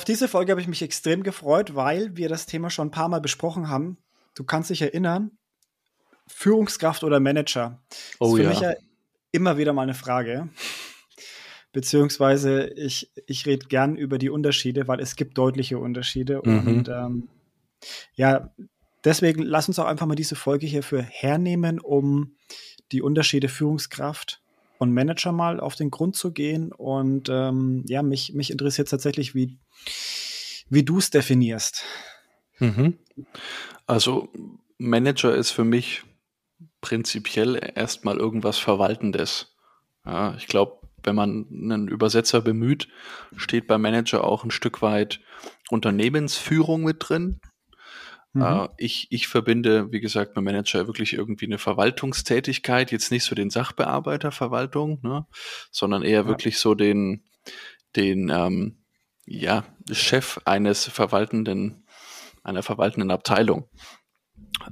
auf diese Folge habe ich mich extrem gefreut, weil wir das Thema schon ein paar Mal besprochen haben. Du kannst dich erinnern, Führungskraft oder Manager. Oh ist für ja. mich ja immer wieder mal eine Frage. Beziehungsweise ich, ich rede gern über die Unterschiede, weil es gibt deutliche Unterschiede. Mhm. Und ähm, ja, deswegen lass uns auch einfach mal diese Folge hierfür hernehmen, um die Unterschiede Führungskraft und Manager mal auf den Grund zu gehen. Und ähm, ja, mich, mich interessiert tatsächlich, wie, wie du es definierst. Mhm. Also Manager ist für mich prinzipiell erstmal irgendwas Verwaltendes. Ja, ich glaube, wenn man einen Übersetzer bemüht, steht beim Manager auch ein Stück weit Unternehmensführung mit drin. Mhm. Äh, ich, ich verbinde, wie gesagt, mit Manager wirklich irgendwie eine Verwaltungstätigkeit, jetzt nicht so den Sachbearbeiterverwaltung, ne, sondern eher Ja. wirklich so den, den ähm, ja, Chef eines verwaltenden, einer verwaltenden Abteilung.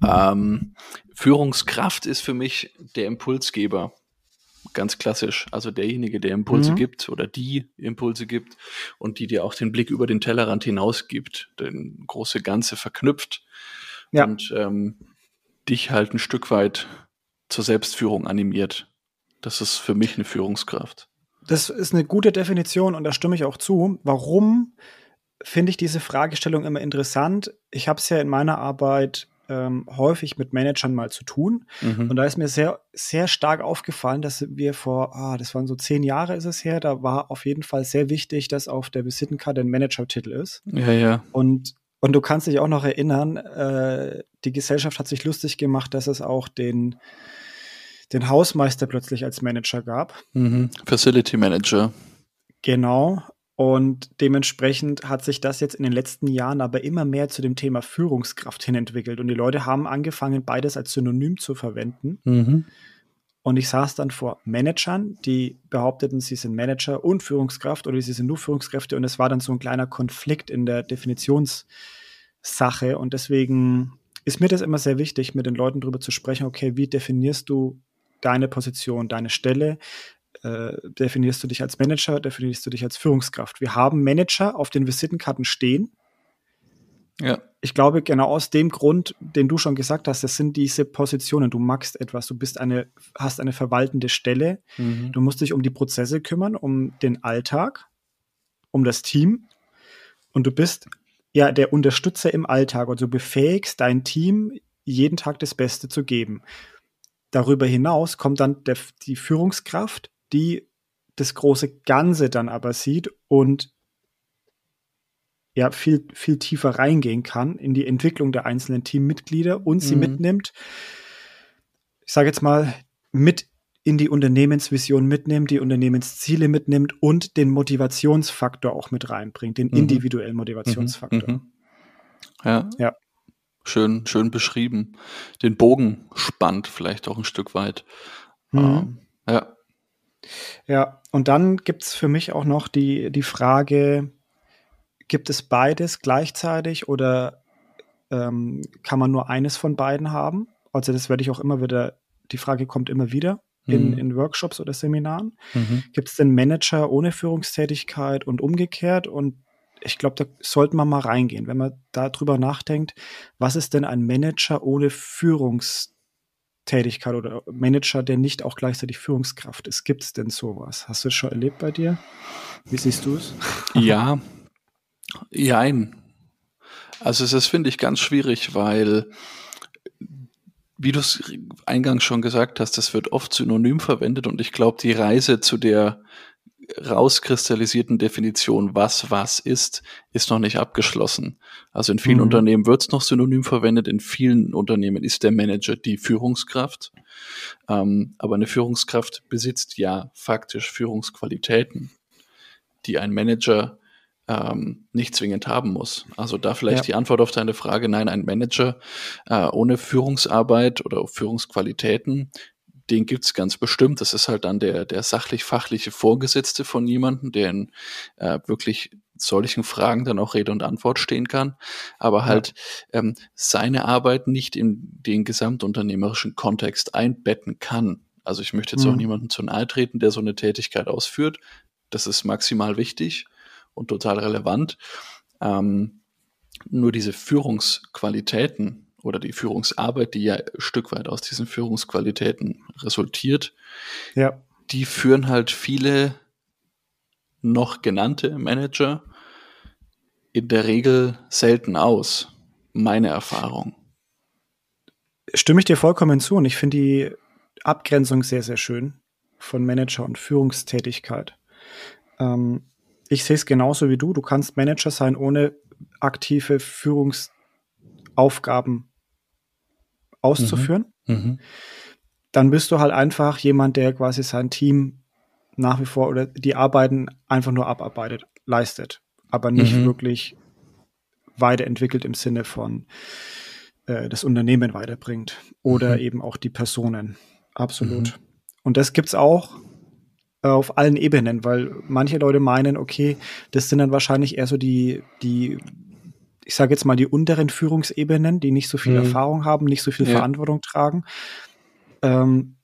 Ähm, Führungskraft ist für mich der Impulsgeber. Ganz klassisch. Also derjenige, der Impulse Mhm. gibt oder die Impulse gibt und die dir auch den Blick über den Tellerrand hinaus gibt, den große Ganze verknüpft Ja. und ähm, dich halt ein Stück weit zur Selbstführung animiert. Das ist für mich eine Führungskraft. Das ist eine gute Definition und da stimme ich auch zu. Warum finde ich diese Fragestellung immer interessant? Ich habe es ja in meiner Arbeit ähm, häufig mit Managern mal zu tun. Mhm. Und da ist mir sehr, sehr stark aufgefallen, dass wir vor, ah, das waren so zehn Jahre ist es her, da war auf jeden Fall sehr wichtig, dass auf der Visitenkarte ein Manager-Titel ist. Ja, ja. Und, und du kannst dich auch noch erinnern, äh, die Gesellschaft hat sich lustig gemacht, dass es auch den, den Hausmeister plötzlich als Manager gab. Mhm. Facility Manager. Genau. Und dementsprechend hat sich das jetzt in den letzten Jahren aber immer mehr zu dem Thema Führungskraft hin entwickelt. Und die Leute haben angefangen, beides als Synonym zu verwenden. Mhm. Und ich saß dann vor Managern, die behaupteten, sie sind Manager und Führungskraft oder sie sind nur Führungskräfte. Und es war dann so ein kleiner Konflikt in der Definitionssache. Und deswegen ist mir das immer sehr wichtig, mit den Leuten darüber zu sprechen, okay, wie definierst du deine Position, deine Stelle? Äh, definierst du dich als Manager, definierst du dich als Führungskraft? Wir haben Manager auf den Visitenkarten stehen. Ja. Ich glaube, genau aus dem Grund, den du schon gesagt hast, das sind diese Positionen. Du magst etwas, du bist eine, hast eine verwaltende Stelle. Mhm. Du musst dich um die Prozesse kümmern, um den Alltag, um das Team. Und du bist ja der Unterstützer im Alltag und du befähigst dein Team, jeden Tag das Beste zu geben. Darüber hinaus kommt dann der, die Führungskraft, die das große Ganze dann aber sieht und ja viel, viel tiefer reingehen kann in die Entwicklung der einzelnen Teammitglieder und sie Mhm. mitnimmt, ich sage jetzt mal, mit in die Unternehmensvision mitnimmt, die Unternehmensziele mitnimmt und den Motivationsfaktor auch mit reinbringt, den Mhm. individuellen Motivationsfaktor. Mhm. Ja. Ja. Schön, schön beschrieben. Den Bogen spannt vielleicht auch ein Stück weit. Mhm. Ähm, ja. Ja, und dann gibt es für mich auch noch die, die Frage, gibt es beides gleichzeitig oder ähm, kann man nur eines von beiden haben? Also das werde ich auch immer wieder, die Frage kommt immer wieder in, Mhm. in Workshops oder Seminaren. Mhm. Gibt es denn Manager ohne Führungstätigkeit und umgekehrt? Und ich glaube, da sollten wir mal reingehen, wenn man darüber nachdenkt, was ist denn ein Manager ohne Führungstätigkeit oder Manager, der nicht auch gleichzeitig Führungskraft ist? Gibt es denn sowas? Hast du das schon erlebt bei dir? Wie siehst du es? Ja, jein. Also es ist, finde ich, ganz schwierig, weil, wie du es eingangs schon gesagt hast, das wird oft synonym verwendet und ich glaube, die Reise zu der rauskristallisierten Definition, was was ist, ist noch nicht abgeschlossen. Also in vielen Mhm. Unternehmen wird es noch synonym verwendet, in vielen Unternehmen ist der Manager die Führungskraft. Ähm, aber eine Führungskraft besitzt ja faktisch Führungsqualitäten, die ein Manager ähm, nicht zwingend haben muss. Also da vielleicht Ja. die Antwort auf deine Frage, nein, ein Manager äh, ohne Führungsarbeit oder Führungsqualitäten, den gibt's ganz bestimmt. Das ist halt dann der, der sachlich-fachliche Vorgesetzte von jemandem, der in äh, wirklich solchen Fragen dann auch Rede und Antwort stehen kann, aber halt ähm, seine Arbeit nicht in den gesamtunternehmerischen Kontext einbetten kann. Also ich möchte jetzt Mhm. auch niemandem zu nahe treten, der so eine Tätigkeit ausführt. Das ist maximal wichtig und total relevant. Ähm, nur diese Führungsqualitäten oder die Führungsarbeit, die ja ein Stück weit aus diesen Führungsqualitäten resultiert, ja. die führen halt viele noch genannte Manager in der Regel selten aus. Meine Erfahrung. Stimme ich dir vollkommen zu und ich finde die Abgrenzung sehr, sehr schön von Manager und Führungstätigkeit. Ähm, ich sehe es genauso wie du. Du kannst Manager sein, ohne aktive Führungsaufgaben auszuführen. Mhm. Mhm. Dann bist du halt einfach jemand, der quasi sein Team nach wie vor oder die Arbeiten einfach nur abarbeitet, leistet, aber nicht mhm. wirklich weiterentwickelt im Sinne von äh, das Unternehmen weiterbringt oder mhm. eben auch die Personen. Absolut. Mhm. Und das gibt's auch äh, auf allen Ebenen, weil manche Leute meinen, okay, das sind dann wahrscheinlich eher so die, die, ich sage jetzt mal die unteren Führungsebenen, die nicht so viel mhm. Erfahrung haben, nicht so viel ja. Verantwortung tragen. Ähm,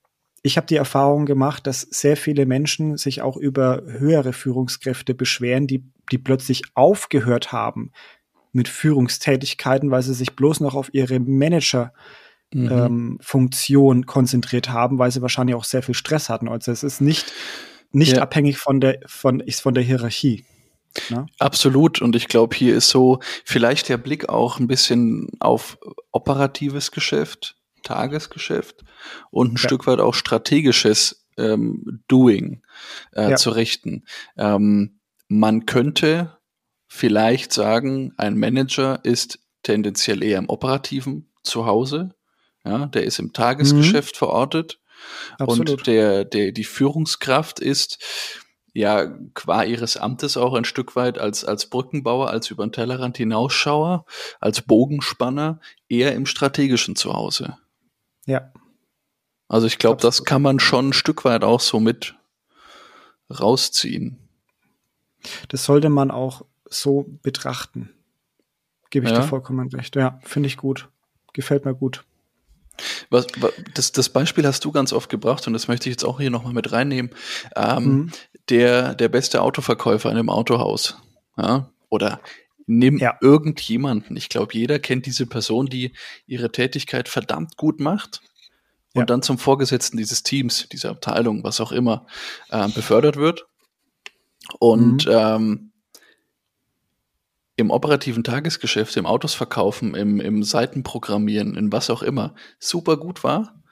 ich habe die Erfahrung gemacht, dass sehr viele Menschen sich auch über höhere Führungskräfte beschweren, die, die plötzlich aufgehört haben mit Führungstätigkeiten, weil sie sich bloß noch auf ihre Manager mhm. ähm, Funktion konzentriert haben, weil sie wahrscheinlich auch sehr viel Stress hatten. Also es ist nicht, nicht ja. abhängig von der, von, von der Hierarchie. Ne? Absolut. Und ich glaube, hier ist so vielleicht der Blick auch ein bisschen auf operatives Geschäft Tagesgeschäft und ein ja. Stück weit auch strategisches ähm, Doing äh, ja. zu richten. Ähm, man könnte vielleicht sagen, ein Manager ist tendenziell eher im operativen Zuhause. Ja, der ist im Tagesgeschäft mhm. verortet. Absolut. Und der, der, die Führungskraft ist ja qua ihres Amtes auch ein Stück weit als, als Brückenbauer, als über den Tellerrand hinausschauer, als Bogenspanner eher im strategischen Zuhause. Ja. Also ich glaube, das kann man schon ein Stück weit auch so mit rausziehen. Das sollte man auch so betrachten. Gebe ich ja. dir vollkommen recht. Ja, finde ich gut. Gefällt mir gut. Was, was, das, das Beispiel hast du ganz oft gebracht und das möchte ich jetzt auch hier nochmal mit reinnehmen. Ähm, mhm. Der, der beste Autoverkäufer in einem Autohaus. Ja? Oder Nimm ja. irgendjemanden. Ich glaube, jeder kennt diese Person, die ihre Tätigkeit verdammt gut macht und ja. dann zum Vorgesetzten dieses Teams, dieser Abteilung, was auch immer, äh, befördert wird. Und mhm. ähm, im operativen Tagesgeschäft, im Autos verkaufen, im, im Seitenprogrammieren, in was auch immer, super gut war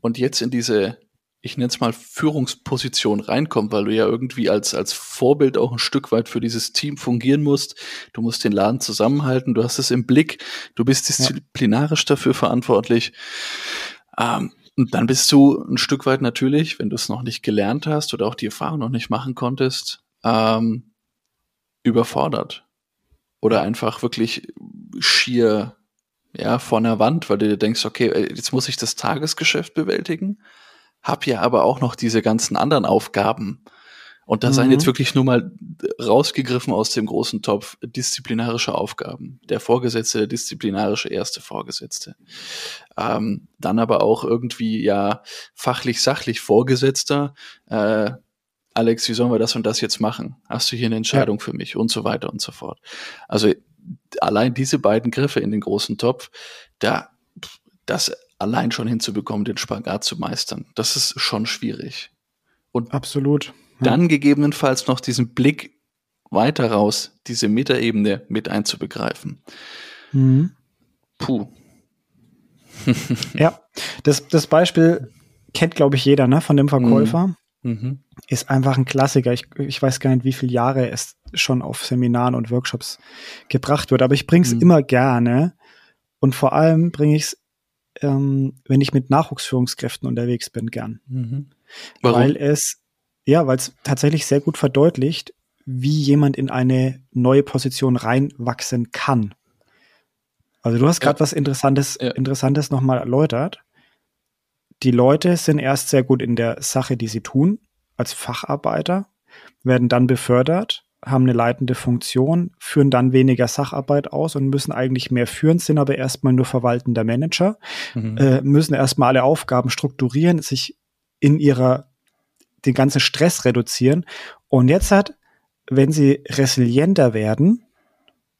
und jetzt in diese ich nenne es mal Führungsposition reinkommt, weil du ja irgendwie als, als Vorbild auch ein Stück weit für dieses Team fungieren musst. Du musst den Laden zusammenhalten, du hast es im Blick, du bist disziplinarisch ja. dafür verantwortlich. Ähm, und dann bist du ein Stück weit natürlich, wenn du es noch nicht gelernt hast oder auch die Erfahrung noch nicht machen konntest, ähm, überfordert. Oder einfach wirklich schier ja, vor einer Wand, weil du dir denkst, okay, jetzt muss ich das Tagesgeschäft bewältigen habe ja aber auch noch diese ganzen anderen Aufgaben. Und da mhm. seien jetzt wirklich nur mal rausgegriffen aus dem großen Topf disziplinarische Aufgaben. Der Vorgesetzte, der disziplinarische erste Vorgesetzte. Ähm, dann aber auch irgendwie ja fachlich, sachlich Vorgesetzter. Äh, Alex, wie sollen wir das und das jetzt machen? Hast du hier eine Entscheidung ja. für mich? Und so weiter und so fort. Also allein diese beiden Griffe in den großen Topf, da, das allein schon hinzubekommen, den Spagat zu meistern. Das ist schon schwierig. Und absolut. Ja. Dann gegebenenfalls noch diesen Blick weiter raus, diese Metaebene mit einzubegreifen. Mhm. Puh. ja, das, das Beispiel kennt, glaube ich, jeder, ne, von dem Verkäufer. Mhm. mhm. Ist einfach ein Klassiker. Ich, ich weiß gar nicht, wie viele Jahre es schon auf Seminaren und Workshops gebracht wird, aber ich bringe es mhm. immer gerne. Und vor allem bringe ich es ähm, wenn ich mit Nachwuchsführungskräften unterwegs bin, gern. Mhm. Warum? Weil es, ja, weil es tatsächlich sehr gut verdeutlicht, wie jemand in eine neue Position reinwachsen kann. Also du hast gerade ja. was Interessantes, ja. Interessantes nochmal erläutert. Die Leute sind erst sehr gut in der Sache, die sie tun, als Facharbeiter, werden dann befördert haben eine leitende Funktion, führen dann weniger Sacharbeit aus und müssen eigentlich mehr führen, sind aber erstmal nur verwaltender Manager, mhm. äh, müssen erstmal alle Aufgaben strukturieren, sich in ihrer, den ganzen Stress reduzieren. Und jetzt hat, wenn sie resilienter werden,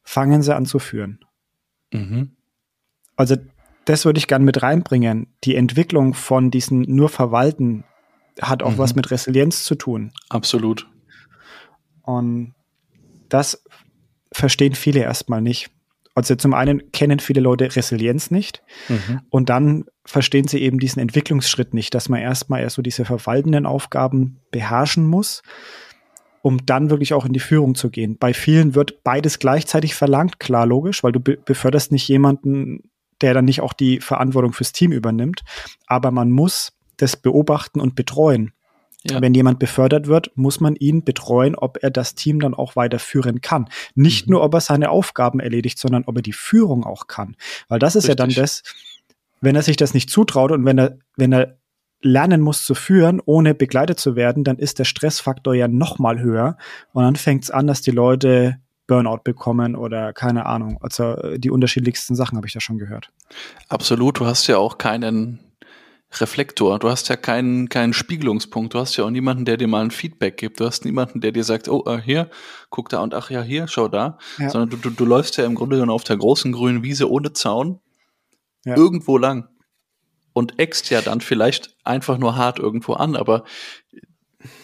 fangen sie an zu führen. Mhm. Also das würde ich gerne mit reinbringen. Die Entwicklung von diesen nur Verwalten hat auch Mhm. was mit Resilienz zu tun. Absolut. Und das verstehen viele erstmal nicht. Also zum einen kennen viele Leute Resilienz nicht Mhm. und dann verstehen sie eben diesen Entwicklungsschritt nicht, dass man erstmal erst so diese verwaltenden Aufgaben beherrschen muss, um dann wirklich auch in die Führung zu gehen. Bei vielen wird beides gleichzeitig verlangt, klar, logisch, weil du be beförderst nicht jemanden, der dann nicht auch die Verantwortung fürs Team übernimmt, aber man muss das beobachten und betreuen. Ja. Wenn jemand befördert wird, muss man ihn betreuen, ob er das Team dann auch weiterführen kann. Nicht Mhm. nur, ob er seine Aufgaben erledigt, sondern ob er die Führung auch kann. Weil das ist ja dann Richtig. das, wenn er sich das nicht zutraut und wenn er, wenn er lernen muss zu führen, ohne begleitet zu werden, dann ist der Stressfaktor ja noch mal höher und dann fängt es an, dass die Leute Burnout bekommen oder keine Ahnung. Also äh, die unterschiedlichsten Sachen habe ich da schon gehört. Absolut. Du hast ja auch keinen Reflektor. Du hast ja keinen, keinen Spiegelungspunkt. Du hast ja auch niemanden, der dir mal ein Feedback gibt. Du hast niemanden, der dir sagt, oh, äh, hier, guck da und ach ja, hier, schau da. Ja. Sondern du, du, du läufst ja im Grunde genommen auf der großen grünen Wiese ohne Zaun Ja. irgendwo lang. Und eckst ja dann vielleicht einfach nur hart irgendwo an, aber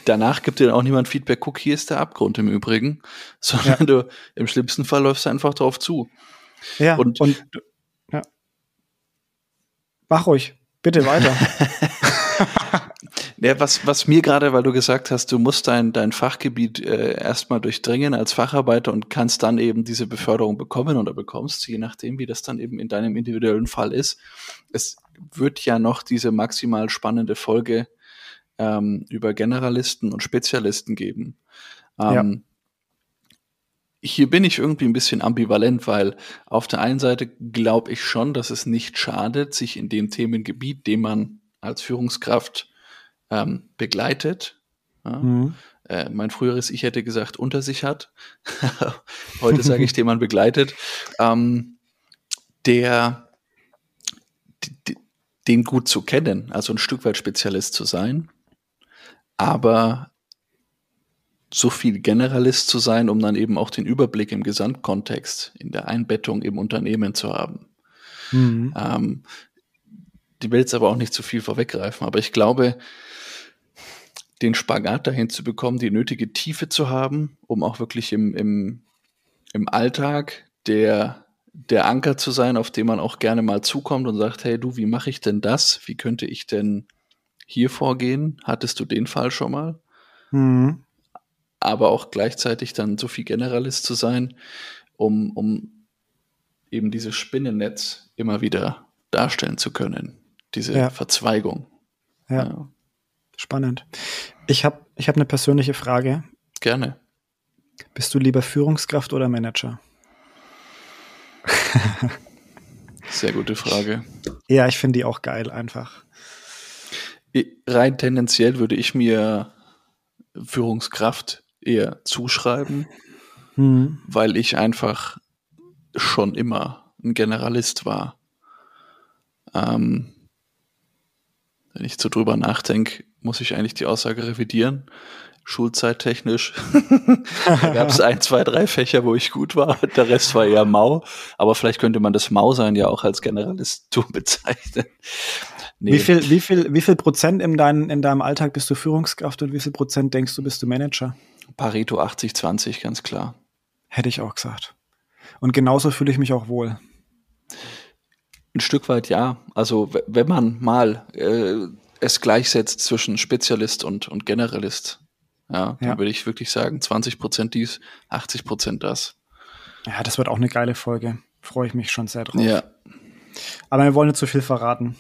danach gibt dir dann auch niemand Feedback, guck, hier ist der Abgrund im Übrigen, sondern Ja. du im schlimmsten Fall läufst du einfach drauf zu. Ja, Und- und, ja. Mach ruhig, bitte weiter. Ja, was, was mir gerade, weil du gesagt hast, du musst dein, dein Fachgebiet äh, erstmal durchdringen als Facharbeiter und kannst dann eben diese Beförderung bekommen oder bekommst, je nachdem, wie das dann eben in deinem individuellen Fall ist. Es wird ja noch diese maximal spannende Folge ähm, über Generalisten und Spezialisten geben. Ähm, Hier bin ich irgendwie ein bisschen ambivalent, weil auf der einen Seite glaube ich schon, dass es nicht schadet, sich in dem Themengebiet, dem man als Führungskraft ähm, begleitet. Ja, Mhm. äh, mein früheres Ich hätte gesagt, unter sich hat. Heute sage ich, den man begleitet. Ähm, der den gut zu kennen, also ein Stück weit Spezialist zu sein, aber so viel Generalist zu sein, um dann eben auch den Überblick im Gesamtkontext, in der Einbettung im Unternehmen zu haben. Mhm. Ähm, die will jetzt aber auch nicht zu viel vorweggreifen, aber ich glaube, den Spagat dahin zu bekommen, die nötige Tiefe zu haben, um auch wirklich im, im, im Alltag der, der Anker zu sein, auf den man auch gerne mal zukommt und sagt, hey du, wie mache ich denn das? Wie könnte ich denn hier vorgehen? Hattest du den Fall schon mal? Mhm. Aber auch gleichzeitig dann so viel Generalist zu sein, um, um eben dieses Spinnennetz immer wieder darstellen zu können. Diese Ja. Verzweigung. Ja, spannend. Ich habe ich hab eine persönliche Frage. Gerne. Bist du lieber Führungskraft oder Manager? Sehr gute Frage. Ja, ich finde die auch geil einfach. Rein tendenziell würde ich mir Führungskraft eher zuschreiben, Mhm. weil ich einfach schon immer ein Generalist war. Ähm, wenn ich so drüber nachdenke, muss ich eigentlich die Aussage revidieren. Schulzeittechnisch. gab es ein, zwei, drei Fächer, wo ich gut war. Der Rest war eher mau. Aber vielleicht könnte man das Mau-Sein ja auch als Generalistum bezeichnen. Nee. Wie, viel, wie, viel, wie viel Prozent in, dein, in deinem Alltag bist du Führungskraft und wie viel Prozent denkst du, bist du Manager? Pareto 80-20, ganz klar. Hätte ich auch gesagt. Und genauso fühle ich mich auch wohl. Ein Stück weit ja. Also wenn man mal äh, es gleichsetzt zwischen Spezialist und, und Generalist, ja, dann Ja. würde ich wirklich sagen, 20 Prozent dies, 80 Prozent das. Ja, das wird auch eine geile Folge. Freue ich mich schon sehr drauf. Ja. Aber wir wollen nicht zu viel verraten.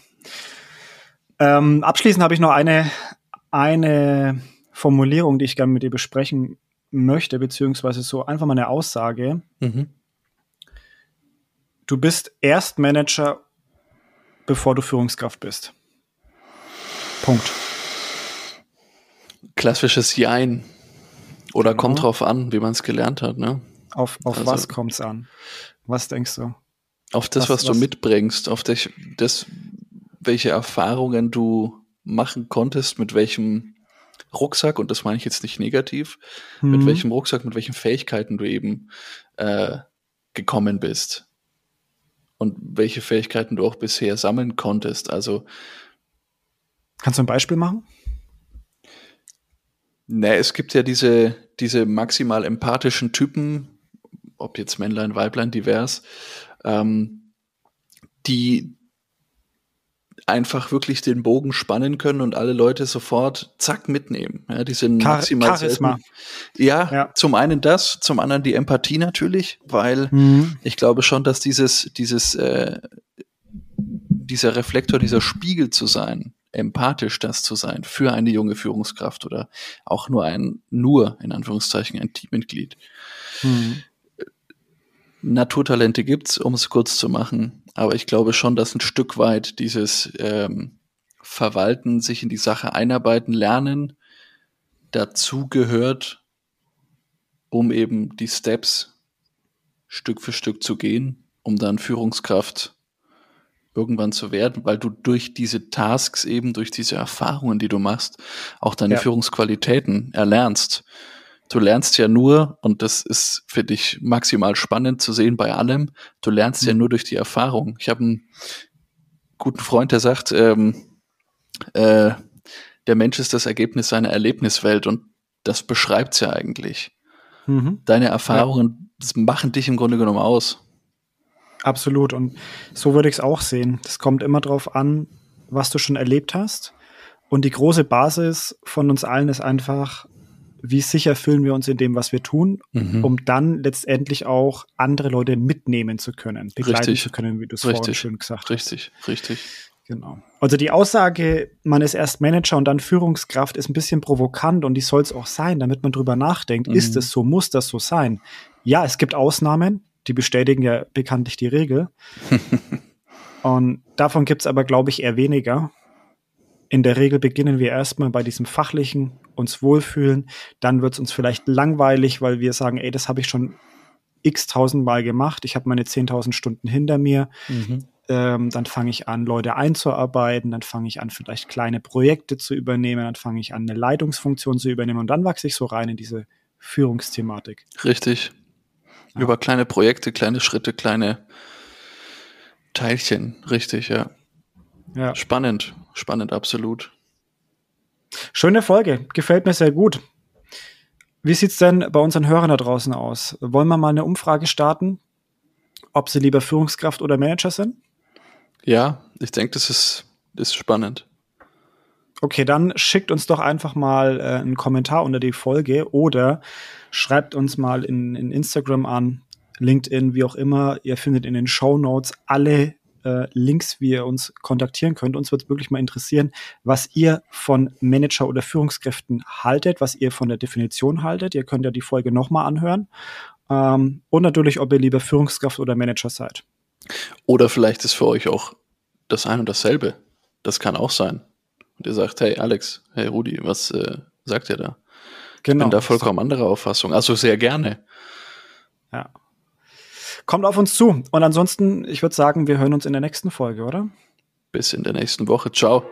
Ähm, abschließend habe ich noch eine, eine Formulierung, die ich gerne mit dir besprechen möchte, beziehungsweise so einfach mal eine Aussage. Mhm. Du bist erst Manager, bevor du Führungskraft bist. Punkt. Klassisches Jein. Oder Genau. kommt drauf an, wie man es gelernt hat, ne? Auf, auf Also- was kommt's an? Was denkst du? Auf das, Was- was, du was- mitbringst, auf dich, das, welche Erfahrungen du machen konntest, mit welchem Rucksack, und das meine ich jetzt nicht negativ, mit Mhm. welchem Rucksack, mit welchen Fähigkeiten du eben äh, gekommen bist und welche Fähigkeiten du auch bisher sammeln konntest. Also Kannst du ein Beispiel machen? Ne, es gibt ja diese, diese maximal empathischen Typen, ob jetzt Männlein, Weiblein, divers, ähm, die einfach wirklich den Bogen spannen können und alle Leute sofort zack mitnehmen. Ja, die sind Char maximal Charisma. Ja, ja, zum einen das, zum anderen die Empathie natürlich, weil mhm. ich glaube schon, dass dieses, dieses, äh, dieser Reflektor, dieser Spiegel zu sein, empathisch das zu sein für eine junge Führungskraft oder auch nur ein, nur in Anführungszeichen ein Teammitglied. Mhm. Naturtalente gibt's, um es kurz zu machen, aber ich glaube schon, dass ein Stück weit dieses ähm, Verwalten, sich in die Sache einarbeiten, lernen, dazu gehört, um eben die Steps Stück für Stück zu gehen, um dann Führungskraft irgendwann zu werden, weil du durch diese Tasks eben, durch diese Erfahrungen, die du machst, auch deine ja. Führungsqualitäten erlernst. Du lernst ja nur, und das ist für dich maximal spannend zu sehen bei allem, du lernst mhm. ja nur durch die Erfahrung. Ich habe einen guten Freund, der sagt, ähm, äh, der Mensch ist das Ergebnis seiner Erlebniswelt und das beschreibt's ja eigentlich. Mhm. Deine Erfahrungen ja. machen dich im Grunde genommen aus. Absolut. Und so würde ich es auch sehen. Es kommt immer darauf an, was du schon erlebt hast. Und die große Basis von uns allen ist einfach, wie sicher fühlen wir uns in dem, was wir tun, mhm. um dann letztendlich auch andere Leute mitnehmen zu können, begleiten richtig. zu können, wie du es vorhin schön gesagt hast. Richtig, richtig. Genau. Also die Aussage, man ist erst Manager und dann Führungskraft, ist ein bisschen provokant und die soll es auch sein, damit man drüber nachdenkt. Mhm. Ist es so? Muss das so sein? Ja, es gibt Ausnahmen die bestätigen ja bekanntlich die Regel. und davon gibt es aber, glaube ich, eher weniger. In der Regel beginnen wir erstmal bei diesem fachlichen, uns wohlfühlen. Dann wird es uns vielleicht langweilig, weil wir sagen, ey, das habe ich schon x tausendmal gemacht. Ich habe meine 10.000 Stunden hinter mir. Mhm. Ähm, dann fange ich an, Leute einzuarbeiten. Dann fange ich an, vielleicht kleine Projekte zu übernehmen. Dann fange ich an, eine Leitungsfunktion zu übernehmen. Und dann wachse ich so rein in diese Führungsthematik. Richtig. Ja. Über kleine Projekte, kleine Schritte, kleine Teilchen, richtig, ja. ja. Spannend, spannend, absolut. Schöne Folge, gefällt mir sehr gut. Wie sieht's denn bei unseren Hörern da draußen aus? Wollen wir mal eine Umfrage starten, ob sie lieber Führungskraft oder Manager sind? Ja, ich denke, das ist, ist spannend. Okay, dann schickt uns doch einfach mal äh, einen Kommentar unter die Folge oder schreibt uns mal in, in Instagram an, LinkedIn, wie auch immer. Ihr findet in den Show Notes alle äh, Links, wie ihr uns kontaktieren könnt. Uns wird wirklich mal interessieren, was ihr von Manager oder Führungskräften haltet, was ihr von der Definition haltet. Ihr könnt ja die Folge nochmal anhören. Ähm, und natürlich, ob ihr lieber Führungskraft oder Manager seid. Oder vielleicht ist für euch auch das ein und dasselbe. Das kann auch sein. Und ihr sagt, hey Alex, hey Rudi, was äh, sagt ihr da? Genau. Ich bin da vollkommen anderer Auffassung. Also sehr gerne. Ja. Kommt auf uns zu. Und ansonsten, ich würde sagen, wir hören uns in der nächsten Folge, oder? Bis in der nächsten Woche. Ciao.